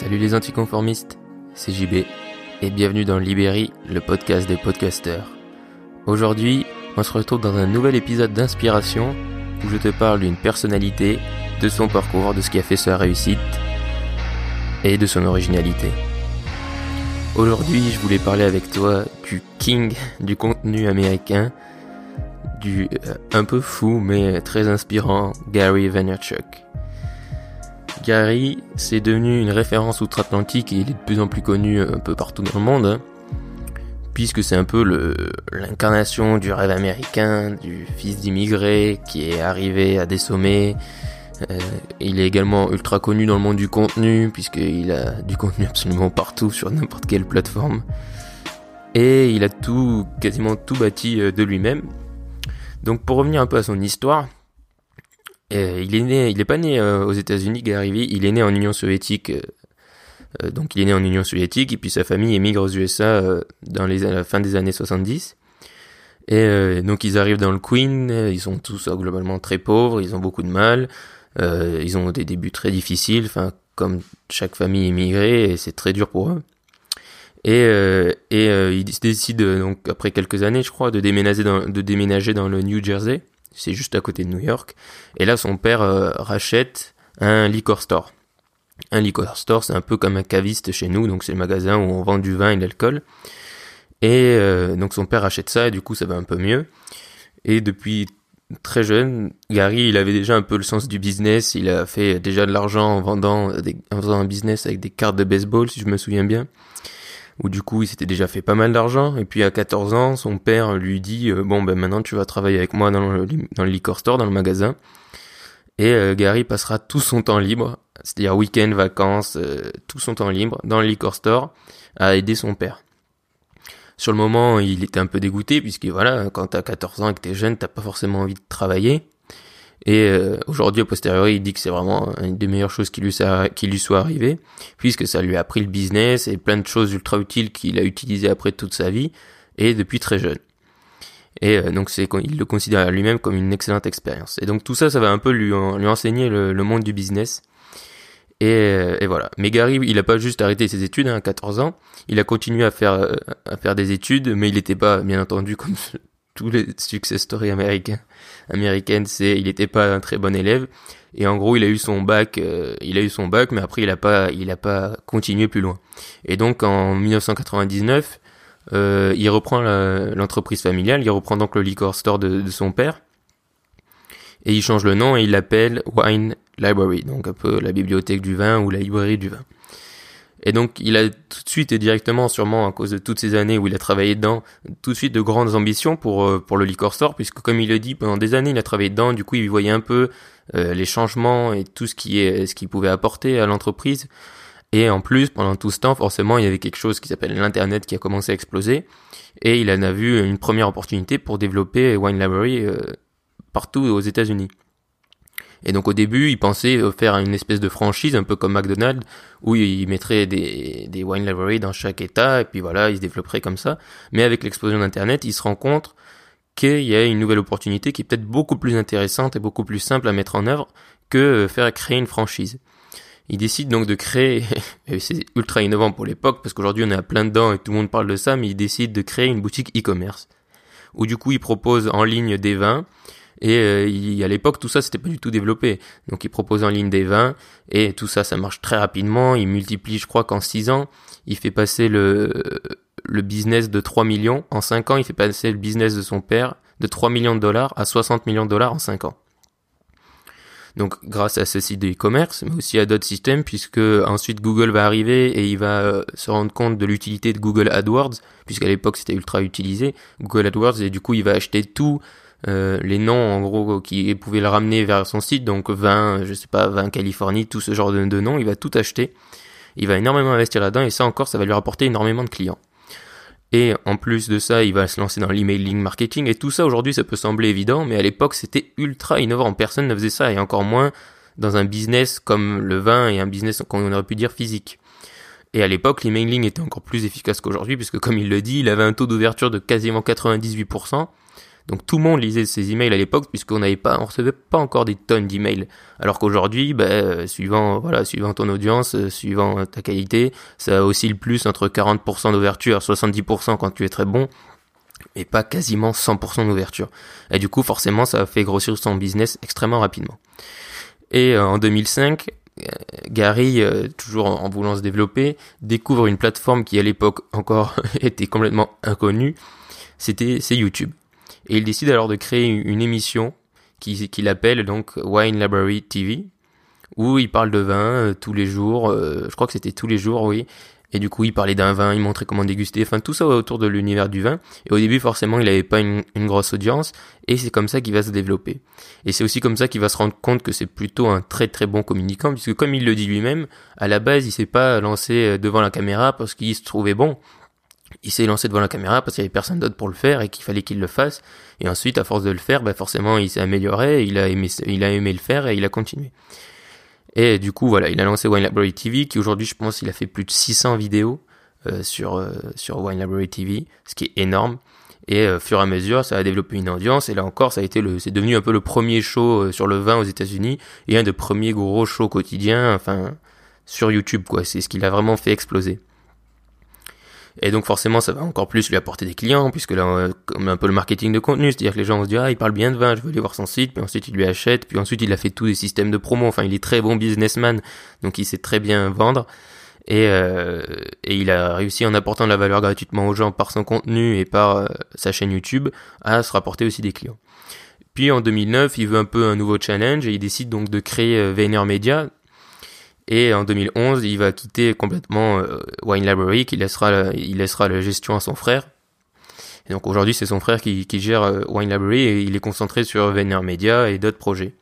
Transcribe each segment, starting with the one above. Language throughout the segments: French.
Salut les anticonformistes, c'est JB et bienvenue dans Libéry, le podcast des podcasteurs. Aujourd'hui, on se retrouve dans un nouvel épisode d'inspiration où je te parle d'une personnalité, de son parcours, de ce qui a fait sa réussite et de son originalité. Aujourd'hui, je voulais parler avec toi du king du contenu américain, du euh, un peu fou mais très inspirant Gary Vaynerchuk. Gary, c'est devenu une référence outre-Atlantique et il est de plus en plus connu un peu partout dans le monde, hein. puisque c'est un peu l'incarnation du rêve américain, du fils d'immigré qui est arrivé à des sommets. Euh, il est également ultra connu dans le monde du contenu, puisqu'il a du contenu absolument partout sur n'importe quelle plateforme. Et il a tout, quasiment tout bâti euh, de lui-même. Donc pour revenir un peu à son histoire, euh, il est né, il est pas né euh, aux États-Unis, Gary il est né en Union soviétique. Euh, donc il est né en Union soviétique et puis sa famille émigre aux USA dans les à la fin des années 70. Et donc ils arrivent dans le Queen, ils sont tous globalement très pauvres, ils ont beaucoup de mal, ils ont des débuts très difficiles, enfin comme chaque famille émigrée, et c'est très dur pour eux. Et, et ils décident donc après quelques années, je crois, de déménager dans, de déménager dans le New Jersey c'est juste à côté de New York. Et là, son père euh, rachète un liquor store. Un liquor store, c'est un peu comme un caviste chez nous, donc c'est le magasin où on vend du vin et de l'alcool. Et euh, donc son père achète ça, et du coup ça va un peu mieux. Et depuis très jeune, Gary, il avait déjà un peu le sens du business. Il a fait déjà de l'argent en vendant, en faisant un business avec des cartes de baseball, si je me souviens bien où du coup il s'était déjà fait pas mal d'argent. Et puis à 14 ans son père lui dit euh, bon ben maintenant tu vas travailler avec moi dans le, dans le liquor store dans le magasin. Et euh, Gary passera tout son temps libre c'est-à-dire week-end vacances euh, tout son temps libre dans le liquor store à aider son père. Sur le moment il était un peu dégoûté puisque voilà quand t'as 14 ans et que t'es jeune t'as pas forcément envie de travailler et euh, aujourd'hui, au posteriori, il dit que c'est vraiment une des meilleures choses qui lui, soit arrivée, puisque ça lui a appris le business et plein de choses ultra utiles qu'il a utilisées après toute sa vie, et depuis très jeune. Et euh, donc c'est il le considère lui-même comme une excellente expérience. Et donc tout ça, ça va un peu lui, enseigner le, monde du business. Et, euh, voilà. Mais Gary, il a pas juste arrêté ses études hein, à 14 ans. Il a continué à faire à faire des études, mais il n'était pas, bien entendu, comme tous les success stories américains, américaines, c'est il n'était pas un très bon élève et en gros il a eu son bac, euh, il a eu son bac, mais après il a pas, il a pas continué plus loin. Et donc en 1999, euh, il reprend l'entreprise familiale, il reprend donc le liquor store de, de son père et il change le nom et il l'appelle Wine Library, donc un peu la bibliothèque du vin ou la librairie du vin. Et donc, il a tout de suite et directement, sûrement à cause de toutes ces années où il a travaillé dedans, tout de suite de grandes ambitions pour euh, pour le liquor store, puisque comme il le dit, pendant des années, il a travaillé dedans. Du coup, il voyait un peu euh, les changements et tout ce qui est ce qu'il pouvait apporter à l'entreprise. Et en plus, pendant tout ce temps, forcément, il y avait quelque chose qui s'appelle l'internet qui a commencé à exploser. Et il en a vu une première opportunité pour développer Wine Library euh, partout aux États-Unis. Et donc au début, il pensait faire une espèce de franchise, un peu comme McDonald's, où il mettrait des, des wine library dans chaque état, et puis voilà, il se développerait comme ça. Mais avec l'explosion d'Internet, il se rend compte qu'il y a une nouvelle opportunité qui est peut-être beaucoup plus intéressante et beaucoup plus simple à mettre en œuvre que faire créer une franchise. Il décide donc de créer, c'est ultra innovant pour l'époque, parce qu'aujourd'hui on est à plein dedans et tout le monde parle de ça, mais il décide de créer une boutique e-commerce. Où du coup il propose en ligne des vins, et euh, à l'époque, tout ça, c'était pas du tout développé. Donc, il propose en ligne des vins et tout ça, ça marche très rapidement. Il multiplie, je crois qu'en 6 ans, il fait passer le, le business de 3 millions. En 5 ans, il fait passer le business de son père de 3 millions de dollars à 60 millions de dollars en 5 ans. Donc, grâce à ce site de e-commerce, mais aussi à d'autres systèmes, puisque ensuite Google va arriver et il va euh, se rendre compte de l'utilité de Google AdWords, puisqu'à l'époque c'était ultra utilisé, Google AdWords, et du coup il va acheter tout euh, les noms en gros qui pouvaient le ramener vers son site, donc 20, je sais pas, 20 Californie, tout ce genre de, de noms, il va tout acheter. Il va énormément investir là-dedans et ça encore, ça va lui rapporter énormément de clients. Et en plus de ça, il va se lancer dans l'emailing marketing et tout ça aujourd'hui, ça peut sembler évident, mais à l'époque, c'était ultra innovant. Personne ne faisait ça et encore moins dans un business comme le vin et un business qu'on aurait pu dire physique. Et à l'époque, l'emailing était encore plus efficace qu'aujourd'hui puisque comme il le dit, il avait un taux d'ouverture de quasiment 98%. Donc tout le monde lisait ses emails à l'époque puisqu'on n'avait pas, on recevait pas encore des tonnes d'emails. Alors qu'aujourd'hui, ben, suivant, voilà, suivant ton audience, suivant ta qualité, ça oscille plus entre 40% d'ouverture, 70% quand tu es très bon, et pas quasiment 100% d'ouverture. Et du coup, forcément, ça a fait grossir son business extrêmement rapidement. Et euh, en 2005, euh, Gary, euh, toujours en voulant se développer, découvre une plateforme qui à l'époque encore était complètement inconnue. C'était c'est YouTube. Et il décide alors de créer une émission qu'il appelle donc Wine Library TV, où il parle de vin tous les jours. je crois que c'était tous les jours, oui. Et du coup, il parlait d'un vin, il montrait comment déguster, enfin tout ça autour de l'univers du vin. Et au début, forcément, il n'avait pas une, grosse audience, et c'est comme ça qu'il va se développer. Et c'est aussi comme ça qu'il va se rendre compte que c'est plutôt un très très bon communicant, puisque comme il le dit lui-même, à la base, il s'est pas lancé euh, devant la caméra parce qu'il se trouvait bon. Il s'est lancé devant la caméra parce qu'il y avait personne d'autre pour le faire et qu'il fallait qu'il le fasse. Et ensuite, à force de le faire, bah forcément, il s'est amélioré, il a aimé, il a aimé le faire et il a continué. Et du coup, voilà, il a lancé Wine Library TV, qui aujourd'hui, je pense, il a fait plus de 600 vidéos euh, sur euh, sur Wine Library TV, ce qui est énorme. Et euh, fur et à mesure, ça a développé une audience. Et là encore, ça a été le, c'est devenu un peu le premier show euh, sur le vin aux États-Unis et un des premiers gros shows quotidiens, enfin sur YouTube, quoi. C'est ce qui l'a vraiment fait exploser. Et donc forcément, ça va encore plus lui apporter des clients, puisque là, euh, comme un peu le marketing de contenu, c'est-à-dire que les gens vont se dire, ah, il parle bien de vin, je veux aller voir son site, puis ensuite il lui achète, puis ensuite il a fait tous des systèmes de promo, enfin il est très bon businessman, donc il sait très bien vendre, et, euh, il a réussi en apportant de la valeur gratuitement aux gens par son contenu et par euh, sa chaîne YouTube à se rapporter aussi des clients. Puis en 2009, il veut un peu un nouveau challenge et il décide donc de créer VaynerMedia, et en 2011, il va quitter complètement euh, Wine Library, qui laissera, la, il laissera la gestion à son frère. Donc aujourd'hui, c'est son frère qui, qui gère euh, Wine Library et il est concentré sur Media et d'autres projets.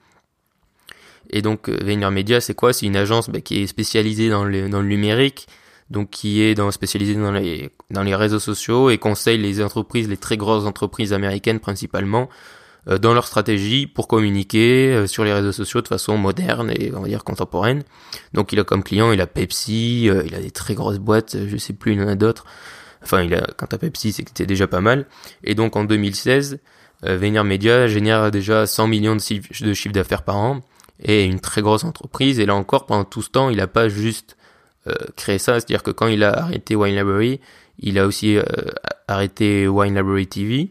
Et donc euh, Media, c'est quoi? C'est une agence bah, qui est spécialisée dans le, dans le numérique, donc qui est spécialisée dans les, dans les réseaux sociaux et conseille les entreprises, les très grosses entreprises américaines principalement, euh, dans leur stratégie pour communiquer euh, sur les réseaux sociaux de façon moderne et on va dire contemporaine. Donc il a comme client, il a Pepsi, euh, il a des très grosses boîtes, je sais plus, il en a d'autres. Enfin, il a, quant à Pepsi, c'était déjà pas mal. Et donc en 2016, Venir Media génère déjà 100 millions de, chiffre d'affaires par an et une très grosse entreprise. Et là encore, pendant tout ce temps, il n'a pas juste créé ça, c'est-à-dire que quand il a arrêté Wine Library, il a aussi arrêté Wine Library TV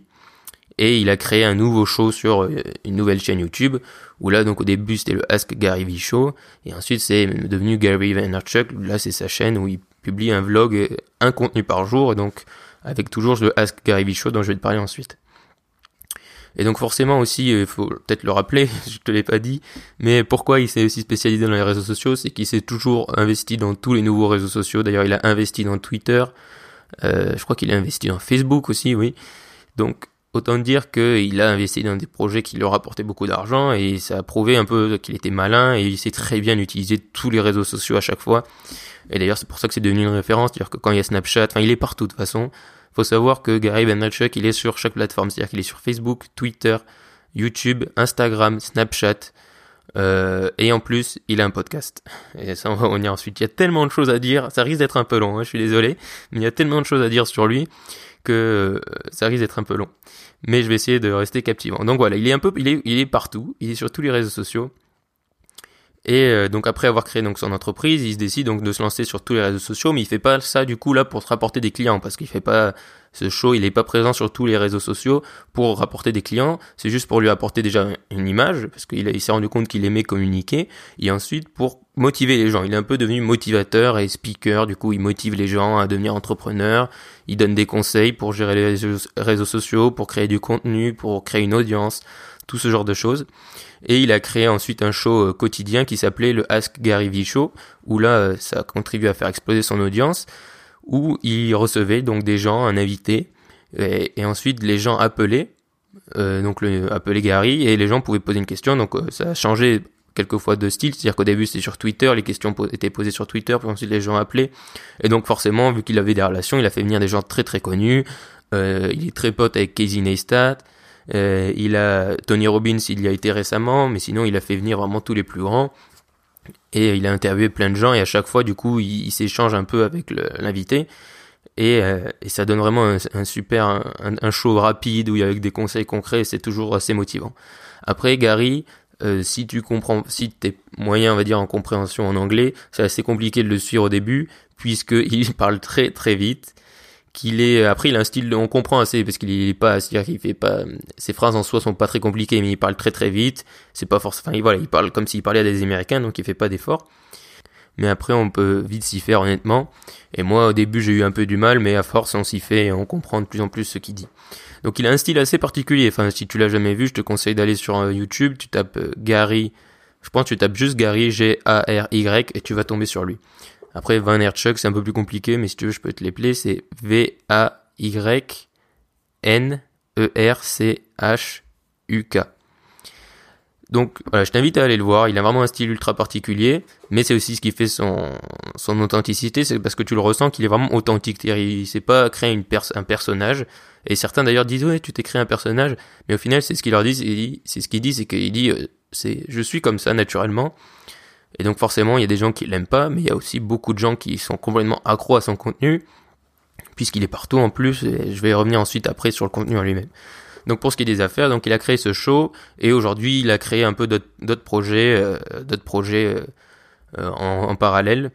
et il a créé un nouveau show sur euh, une nouvelle chaîne YouTube où là donc au début c'était le Ask Gary Vee Show et ensuite c'est devenu Gary Vaynerchuk là c'est sa chaîne où il publie un vlog euh, un contenu par jour et donc avec toujours le Ask Gary Vee Show dont je vais te parler ensuite et donc forcément aussi, il faut peut-être le rappeler, je te l'ai pas dit, mais pourquoi il s'est aussi spécialisé dans les réseaux sociaux, c'est qu'il s'est toujours investi dans tous les nouveaux réseaux sociaux. D'ailleurs, il a investi dans Twitter, euh, je crois qu'il a investi dans Facebook aussi, oui. Donc Autant dire qu'il a investi dans des projets qui lui rapportaient beaucoup d'argent et ça a prouvé un peu qu'il était malin et il sait très bien utiliser tous les réseaux sociaux à chaque fois. Et d'ailleurs, c'est pour ça que c'est devenu une référence. C'est-à-dire que quand il y a Snapchat, enfin, il est partout de toute façon. Faut savoir que Gary Vaynerchuk, il est sur chaque plateforme. C'est-à-dire qu'il est sur Facebook, Twitter, YouTube, Instagram, Snapchat. Euh, et en plus, il a un podcast. Et ça, on va revenir ensuite. Il y a tellement de choses à dire. Ça risque d'être un peu long, hein, je suis désolé. Mais il y a tellement de choses à dire sur lui que euh, ça risque d'être un peu long. Mais je vais essayer de rester captivant. Donc voilà, il est un peu, il est, il est partout, il est sur tous les réseaux sociaux. Et euh, donc après avoir créé donc son entreprise, il se décide donc de se lancer sur tous les réseaux sociaux, mais il fait pas ça du coup là pour se rapporter des clients parce qu'il fait pas ce show, il est pas présent sur tous les réseaux sociaux pour rapporter des clients, c'est juste pour lui apporter déjà une image parce qu'il il s'est rendu compte qu'il aimait communiquer et ensuite pour motiver les gens. Il est un peu devenu motivateur et speaker, du coup il motive les gens à devenir entrepreneurs, il donne des conseils pour gérer les réseaux sociaux, pour créer du contenu, pour créer une audience, tout ce genre de choses. Et il a créé ensuite un show euh, quotidien qui s'appelait le Ask Gary Vee Show, où là, euh, ça a contribué à faire exploser son audience, où il recevait donc des gens, un invité, et, ensuite les gens appelaient, euh, donc le, appelaient Gary, et les gens pouvaient poser une question, donc ça a changé quelquefois de style, c'est-à-dire qu'au début c'était sur Twitter, les questions étaient posées sur Twitter, puis ensuite les gens appelaient, et donc forcément, vu qu'il avait des relations, il a fait venir des gens très très connus, il est très pote avec Casey Neistat, euh, il a Tony Robbins, il y a été récemment, mais sinon il a fait venir vraiment tous les plus grands. Et il a interviewé plein de gens et à chaque fois, du coup, il, s'échange un peu avec l'invité. Et, euh, et ça donne vraiment un, super, un, show rapide où il y a avec des conseils concrets, c'est toujours assez motivant. Après, Gary, euh, si tu comprends, si t'es moyen, on va dire, en compréhension en anglais, c'est assez compliqué de le suivre au début, puisqu'il parle très très vite qu'il est après il a un style on comprend assez parce qu'il est pas c'est-à-dire qu'il fait pas ses phrases en soi sont pas très compliquées mais il parle très très vite. C'est pas forcément enfin voilà il parle comme s'il parlait à des américains donc il fait pas d'efforts. Mais après on peut vite s'y faire honnêtement. Et moi au début j'ai eu un peu du mal mais à force on s'y fait et on comprend de plus en plus ce qu'il dit. Donc il a un style assez particulier. Enfin si tu l'as jamais vu je te conseille d'aller sur euh, YouTube. Tu tapes euh, Gary je pense que tu tapes juste Gary G A R Y et tu vas tomber sur lui après, Van Herchuk, c'est un peu plus compliqué, mais si tu veux, je peux te l'épeler. C'est V-A-Y-N-E-R-C-H-U-K. Donc voilà, je t'invite à aller le voir. Il a vraiment un style ultra particulier, mais c'est aussi ce qui fait son, son authenticité, c'est parce que tu le ressens qu'il est vraiment authentique. Il sait pas créer une un personnage. Et certains d'ailleurs disent ouais, tu t'es créé un personnage, mais au final c'est ce qu'il leur dit. C'est ce qu'il dit, c'est qu'il dit euh, c'est je suis comme ça naturellement. Et donc forcément, il y a des gens qui l'aiment pas, mais il y a aussi beaucoup de gens qui sont complètement accros à son contenu, puisqu'il est partout en plus, et je vais revenir ensuite après sur le contenu en lui-même. Donc pour ce qui est des affaires, donc il a créé ce show, et aujourd'hui il a créé un peu d'autres projets, euh, d'autres projets euh, en, en, parallèle,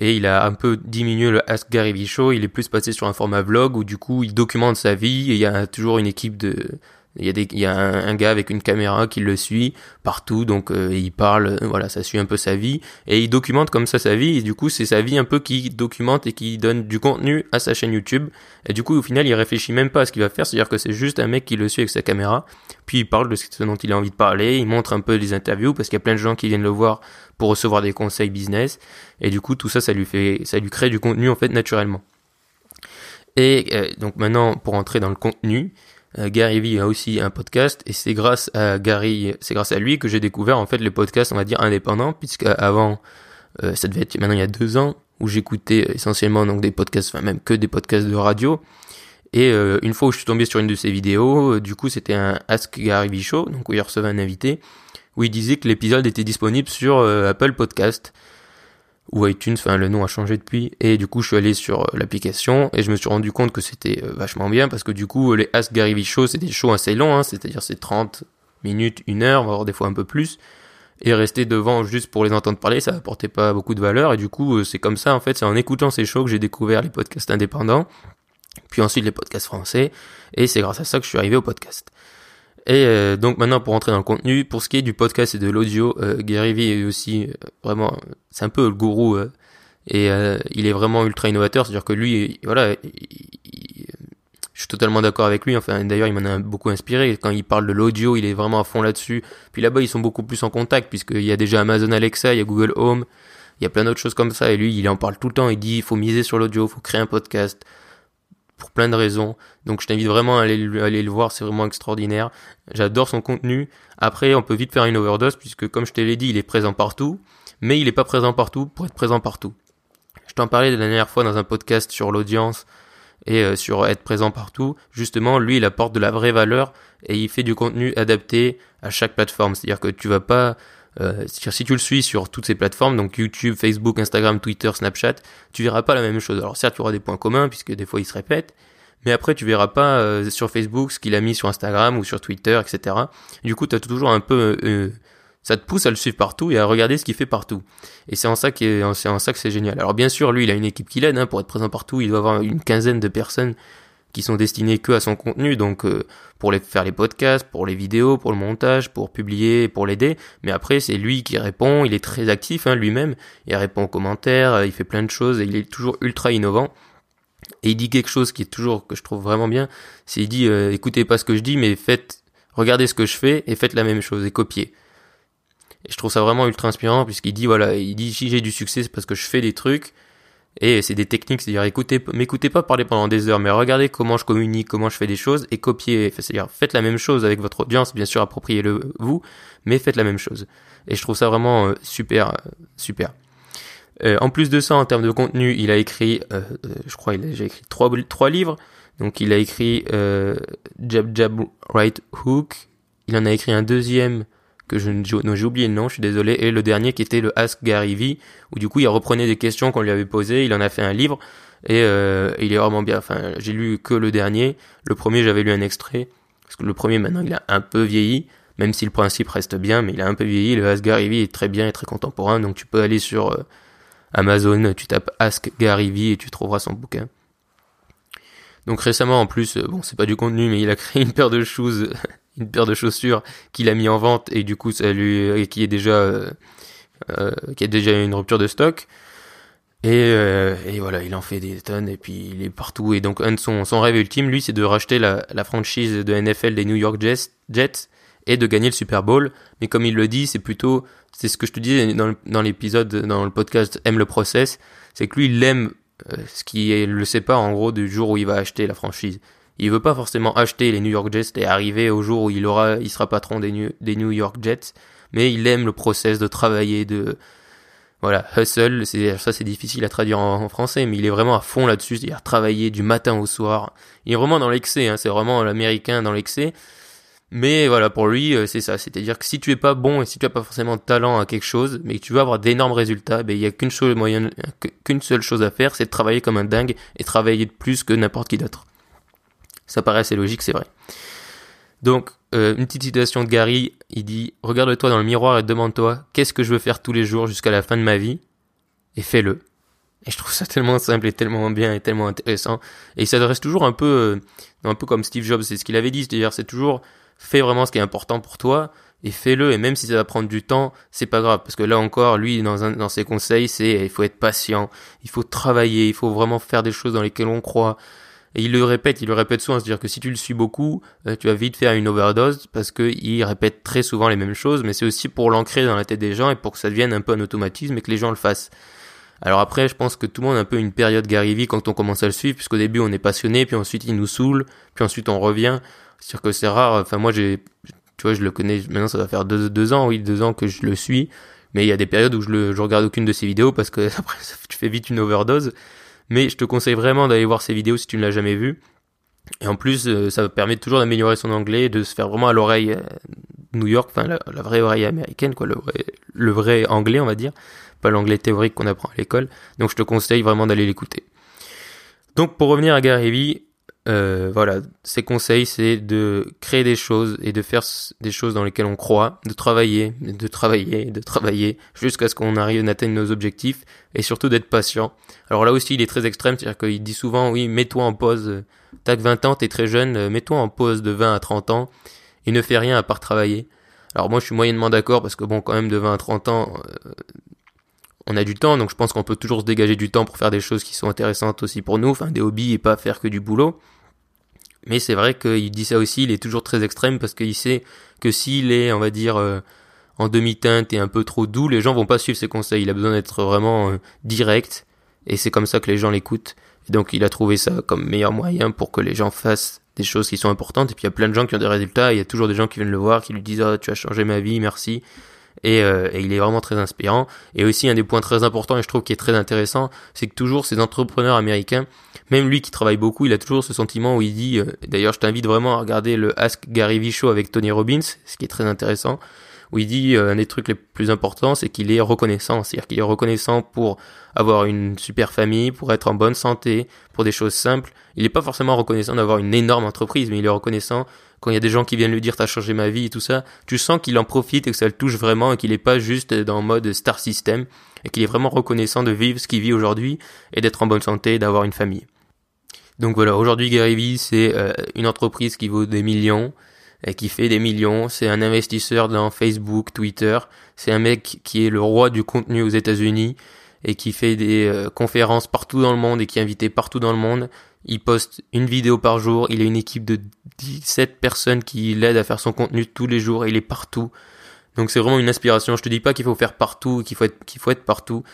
et il a un peu diminué le Ask Gary Vee Show, il est plus passé sur un format vlog, où du coup il documente sa vie, et il y a toujours une équipe de il y a, des, il y a un, gars avec une caméra qui le suit partout, donc euh, il parle, voilà, ça suit un peu sa vie, et il documente comme ça sa vie, et du coup c'est sa vie un peu qui documente et qui donne du contenu à sa chaîne YouTube, et du coup au final il réfléchit même pas à ce qu'il va faire, c'est-à-dire que c'est juste un mec qui le suit avec sa caméra, puis il parle de ce dont il a envie de parler, il montre un peu des interviews, parce qu'il y a plein de gens qui viennent le voir pour recevoir des conseils business, et du coup tout ça ça lui fait, ça lui crée du contenu en fait naturellement. Et euh, donc maintenant pour entrer dans le contenu, euh, Gary Vee a aussi un podcast et c'est grâce à Gary, c'est grâce à lui que j'ai découvert en fait les podcasts, on va dire indépendants, puisque avant, euh, ça devait être maintenant il y a deux ans où j'écoutais essentiellement donc des podcasts, enfin même que des podcasts de radio. Et euh, une fois où je suis tombé sur une de ses vidéos, du coup c'était un Ask Gary Vee Show, donc où il recevait un invité, où il disait que l'épisode était disponible sur Apple Podcast ou iTunes, enfin le nom a changé depuis, et du coup je suis allé sur euh, l'application et je me suis rendu compte que c'était euh, vachement bien parce que du coup les Ask Gary Vee Show c'est des shows assez longs, hein, c'est-à-dire c'est 30 minutes, une heure, voire des fois un peu plus, et rester devant juste pour les entendre parler ça apportait pas beaucoup de valeur. Et du coup euh, c'est comme ça en fait, c'est en écoutant ces shows que j'ai découvert les podcasts indépendants, puis ensuite les podcasts français, et c'est grâce à ça que je suis arrivé au podcast. Et euh, donc maintenant pour rentrer dans le contenu, pour ce qui est du podcast et de l'audio, euh, Gary Vee est aussi euh, vraiment, c'est un peu le gourou et il est vraiment ultra innovateur, c'est-à-dire que lui, voilà, je suis totalement d'accord avec lui. Enfin d'ailleurs il m'en a beaucoup inspiré quand il parle de l'audio, il est vraiment à fond là-dessus. Puis là-bas ils sont beaucoup plus en contact puisqu'il y a déjà Amazon Alexa, il y a Google Home, il y a plein d'autres choses comme ça et lui il en parle tout le temps. Il dit il faut miser sur l'audio, il faut créer un podcast pour plein de raisons. Donc je t'invite vraiment à aller, le voir, c'est vraiment extraordinaire. J'adore son contenu. Après, on peut vite faire une overdose puisque comme je te l'ai dit, il est présent partout, mais il n'est pas présent partout pour être présent partout. Je t'en parlais la dernière fois dans un podcast sur l'audience et euh, sur être présent partout. Justement, lui, il apporte de la vraie valeur et il fait du contenu adapté à chaque plateforme. C'est-à-dire que tu vas pas si tu le suis sur toutes ces plateformes, donc YouTube, Facebook, Instagram, Twitter, Snapchat, tu verras pas la même chose. Alors certes, tu auras des points communs puisque des fois ils se répètent, mais après tu verras pas euh, sur Facebook ce qu'il a mis sur Instagram ou sur Twitter, etc. Du coup, tu as toujours un peu, euh, ça te pousse à le suivre partout et à regarder ce qu'il fait partout. Et c'est en ça que c'est en ça que c'est génial. Alors bien sûr, lui, il a une équipe qui l'aide hein, pour être présent partout. Il doit avoir une quinzaine de personnes qui sont destinés que à son contenu, donc euh, pour faire les podcasts, pour les vidéos, pour le montage, pour publier, pour l'aider. Mais après, c'est lui qui répond. Il est très actif hein, lui-même. Il répond aux commentaires, euh, il fait plein de choses et il est toujours ultra innovant. Et il dit quelque chose qui est toujours que je trouve vraiment bien. C'est il dit euh, écoutez pas ce que je dis, mais faites, regardez ce que je fais et faites la même chose et copiez. Et je trouve ça vraiment ultra inspirant puisqu'il dit voilà, il dit si j'ai du succès c'est parce que je fais des trucs et c'est des techniques, c'est-à-dire écoutez, m'écoutez pas parler pendant des heures, mais regardez comment je communique, comment je fais des choses et copiez. C'est-à-dire faites la même chose avec votre audience, bien sûr appropriez-le vous, mais faites la même chose. Et je trouve ça vraiment euh, super, euh, super. Euh, en plus de ça, en termes de contenu, il a écrit, euh, je crois, il a déjà écrit trois, trois livres. Donc il a écrit Jab Jab Right Hook. Il en a écrit un deuxième que je j'ai oublié le nom, je suis désolé, et le dernier qui était le Ask Gary V, où du coup il reprenait des questions qu'on lui avait posées, il en a fait un livre, et euh, il est vraiment bien. Enfin, j'ai lu que le dernier, le premier j'avais lu un extrait, parce que le premier maintenant il a un peu vieilli, même si le principe reste bien, mais il a un peu vieilli, le Ask Gary V est très bien et très contemporain, donc tu peux aller sur euh, Amazon, tu tapes Ask Gary V et tu trouveras son bouquin. Donc récemment en plus, euh, bon c'est pas du contenu, mais il a créé une paire de shoes une paire de chaussures qu'il a mis en vente et du coup ça lui qui est déjà euh, euh, qui a déjà une rupture de stock. Et, euh, et, voilà il en fait des tonnes et puis il est partout. Et donc un son, son rêve ultime lui c'est de racheter la, franchise de NFL des New York Jets, Jets et de gagner le Super Bowl. Mais comme il le dit c'est plutôt c'est ce que je te disais dans, l'épisode dans le podcast aime le process c'est que lui il aime ce qui le sépare en gros du jour où il va acheter la franchise il veut pas forcément acheter les New York Jets et arriver au jour où il aura, il sera patron des New, des New York Jets, mais il aime le process de travailler, de, voilà, hustle, c'est, ça c'est difficile à traduire en, français, mais il est vraiment à fond là-dessus, c'est-à-dire travailler du matin au soir. Il est vraiment dans l'excès, hein, c'est vraiment l'américain dans l'excès. Mais voilà, pour lui, euh, c'est ça. C'est-à-dire que si tu es pas bon et si tu as pas forcément de talent à quelque chose, mais que tu veux avoir d'énormes résultats, ben, il y a qu'une moyenne, qu'une seule chose à faire, c'est de travailler comme un dingue et travailler de plus que n'importe qui d'autre. Ça paraît assez logique, c'est vrai. Donc, euh, une petite citation de Gary, il dit Regarde-toi dans le miroir et demande-toi qu'est-ce que je veux faire tous les jours jusqu'à la fin de ma vie? Et fais-le. Et je trouve ça tellement simple et tellement bien et tellement intéressant. Et il s'adresse toujours un peu, euh, un peu comme Steve Jobs, c'est ce qu'il avait dit, c'est-à-dire c'est toujours fais vraiment ce qui est important pour toi et fais-le. Et même si ça va prendre du temps, c'est pas grave parce que là encore, lui, dans, ses conseils, c'est il faut être patient, il faut travailler, il faut vraiment faire des choses dans lesquelles on croit. Et il le répète, il le répète souvent, c'est-à-dire que si tu le suis beaucoup, euh, tu vas vite faire une overdose parce qu'il répète très souvent les mêmes choses, mais c'est aussi pour l'ancrer dans la tête des gens et pour que ça devienne un peu un automatisme et que les gens le fassent. Alors après, je pense que tout le monde a un peu une période Gary Vee quand on commence à le suivre, puisqu'au début on est passionné, puis ensuite il nous saoule, puis ensuite on revient. C'est-à-dire que c'est rare, enfin moi j'ai, tu vois, je le connais, maintenant ça va faire deux, ans, oui, deux ans que je le suis, mais il y a des périodes où je le, je regarde aucune de ses vidéos parce que après tu fais vite une overdose. Mais je te conseille vraiment d'aller voir ces vidéos si tu ne l'as jamais vu. Et en plus, euh, ça permet toujours d'améliorer son anglais, de se faire vraiment à l'oreille euh, New York, enfin la, vraie oreille américaine, quoi, le vrai, le vrai anglais, on va dire, pas l'anglais théorique qu'on apprend à l'école. Donc je te conseille vraiment d'aller l'écouter. Donc pour revenir à Gary Vee, euh, voilà, ses conseils, c'est de créer des choses et de faire des choses dans lesquelles on croit, de travailler, de travailler, de travailler, jusqu'à ce qu'on arrive à atteindre nos objectifs, et surtout d'être patient. Alors là aussi, il est très extrême, c'est-à-dire qu'il dit souvent, oui, mets-toi en pause, que 20 ans, t'es très jeune, euh, mets-toi en pause de 20 à 30 ans, et ne fais rien à part travailler. Alors moi, je suis moyennement d'accord, parce que bon, quand même, de 20 à 30 ans, euh, on a du temps, donc je pense qu'on peut toujours se dégager du temps pour faire des choses qui sont intéressantes aussi pour nous, enfin des hobbies et pas faire que du boulot. Mais c'est vrai qu'il dit ça aussi, il est toujours très extrême parce qu'il sait que s'il est, on va dire, euh, en demi-teinte et un peu trop doux, les gens vont pas suivre ses conseils. Il a besoin d'être vraiment euh, direct et c'est comme ça que les gens l'écoutent. Et donc il a trouvé ça comme meilleur moyen pour que les gens fassent des choses qui sont importantes. Et puis il y a plein de gens qui ont des résultats. il y a toujours des gens qui viennent le voir, qui lui disent oh, tu as changé ma vie, merci. Et, euh, et, il est vraiment très inspirant. Et aussi un des points très importants et je trouve qui est très intéressant, c'est que toujours ces entrepreneurs américains, même lui qui travaille beaucoup, il a toujours ce sentiment où il dit, euh, d'ailleurs je t'invite vraiment à regarder le Ask Gary Vee Show avec Tony Robbins, ce qui est très intéressant, où il dit euh, un des trucs les plus importants, c'est qu'il est reconnaissant, c'est-à-dire qu'il est reconnaissant pour avoir une super famille, pour être en bonne santé, pour des choses simples. Il n'est pas forcément reconnaissant d'avoir une énorme entreprise, mais il est reconnaissant quand il y a des gens qui viennent lui dire t'as changé ma vie et tout ça. Tu sens qu'il en profite et que ça le touche vraiment et qu'il n'est pas juste dans le mode star system et qu'il est vraiment reconnaissant de vivre ce qu'il vit aujourd'hui et d'être en bonne santé et d'avoir une famille. Donc voilà, aujourd'hui Gary Vee c'est euh, une entreprise qui vaut des millions et qui fait des millions. C'est un investisseur dans Facebook, Twitter. C'est un mec qui est le roi du contenu aux États-Unis et qui fait des euh, conférences partout dans le monde et qui est invité partout dans le monde. Il poste une vidéo par jour. Il a une équipe de 17 personnes qui l'aident à faire son contenu tous les jours. Il est partout. Donc c'est vraiment une inspiration. Je te dis pas qu'il faut faire partout, qu'il faut être, qu'il faut être partout.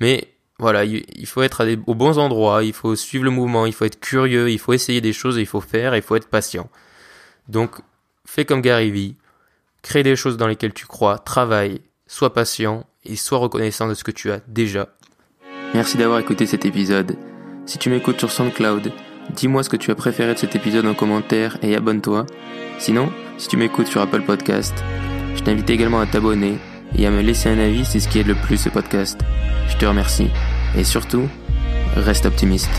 Mais voilà, il faut être à des, aux bons endroits. Il faut suivre le mouvement. Il faut être curieux. Il faut essayer des choses. Il faut faire. Il faut être patient. Donc fais comme Gary Vee, crée des choses dans lesquelles tu crois, travaille, sois patient et sois reconnaissant de ce que tu as déjà. Merci d'avoir écouté cet épisode. Si tu m'écoutes sur SoundCloud, dis-moi ce que tu as préféré de cet épisode en commentaire et abonne-toi. Sinon, si tu m'écoutes sur Apple Podcast, Je t'invite également à t'abonner et à me laisser un avis, c'est ce qui aide le plus ce podcast. Je te remercie. Et surtout, reste optimiste.